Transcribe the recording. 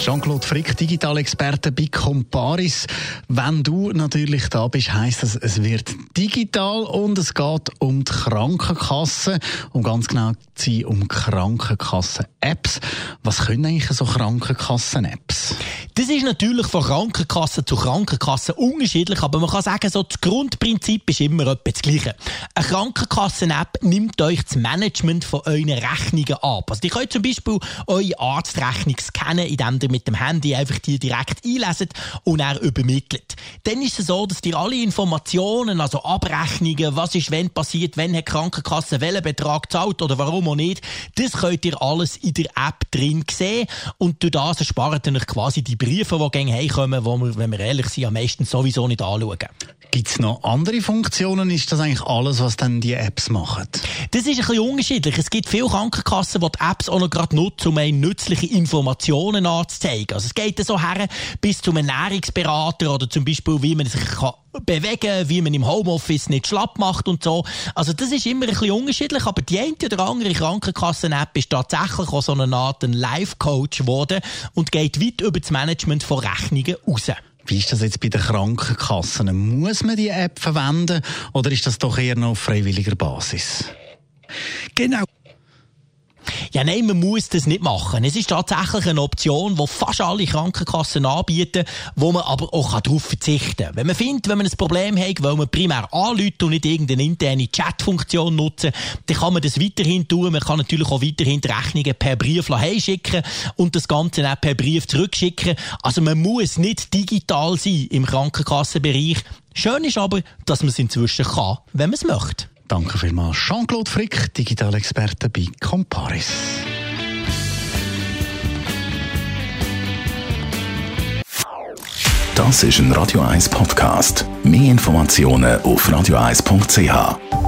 Jean-Claude Frick, Digitalexperte bei Comparis. Wenn du natürlich da bist, heisst das, es wird digital und es geht um die Krankenkasse, um ganz genau zu sein, um Krankenkassen-Apps. Was können eigentlich so Krankenkassen-Apps? Das ist natürlich von Krankenkasse zu Krankenkasse unterschiedlich, aber man kann sagen, so das Grundprinzip ist immer etwas das Gleiche. Eine Krankenkassen-App nimmt euch das Management von euren Rechnungen ab. Also, ihr könnt zum Beispiel eure Arztrechnung scannen, indem ihr mit dem Handy einfach die direkt einleset und er übermittelt. Dann ist es so, dass ihr alle Informationen, also Abrechnungen, was ist wenn passiert, wenn hat die Krankenkasse welchen Betrag zahlt oder warum auch nicht, das könnt ihr alles in der App drin sehen und durch das erspart ihr euch quasi die Briefe, die gegen heimkommen, die wir, wenn wir ehrlich sind, am meisten sowieso nicht anschauen. Gibt es noch andere Funktionen? Ist das eigentlich alles, was dann die Apps machen? Das ist ein bisschen unterschiedlich. Es gibt viele Krankenkassen, die die Apps auch noch gerade nutzen, um nützliche Informationen anzuzeigen. Also es geht so her bis zum Ernährungsberater oder zum Beispiel, wie man sich kann bewegen, wie man im Homeoffice nicht schlapp macht und so. Also das ist immer ein bisschen unterschiedlich, aber die eine oder andere Krankenkassen-App ist tatsächlich auch so eine Art Life-Coach geworden und geht weit über das Management von Rechnungen raus. Wie ist das jetzt bei den Krankenkassen? Muss man die App verwenden oder ist das doch eher noch auf freiwilliger Basis? Genau. Ja, nein, man muss das nicht machen. Es ist tatsächlich eine Option, die fast alle Krankenkassen anbieten, wo man aber auch darauf verzichten kann. Wenn man findet, wenn man ein Problem hat, weil man primär anruft und nicht irgendeine interne Chatfunktion nutzen, dann kann man das weiterhin tun. Man kann natürlich auch weiterhin die Rechnungen per Brief schicken und das Ganze auch per Brief zurückschicken. Also man muss nicht digital sein im Krankenkassenbereich. Schön ist aber, dass man es inzwischen kann, wenn man es möchte. Danke vielmals, Jean-Claude Frick, Digitalexperte bei Comparis. Das ist ein Radio 1 Podcast. Mehr Informationen auf radio1.ch.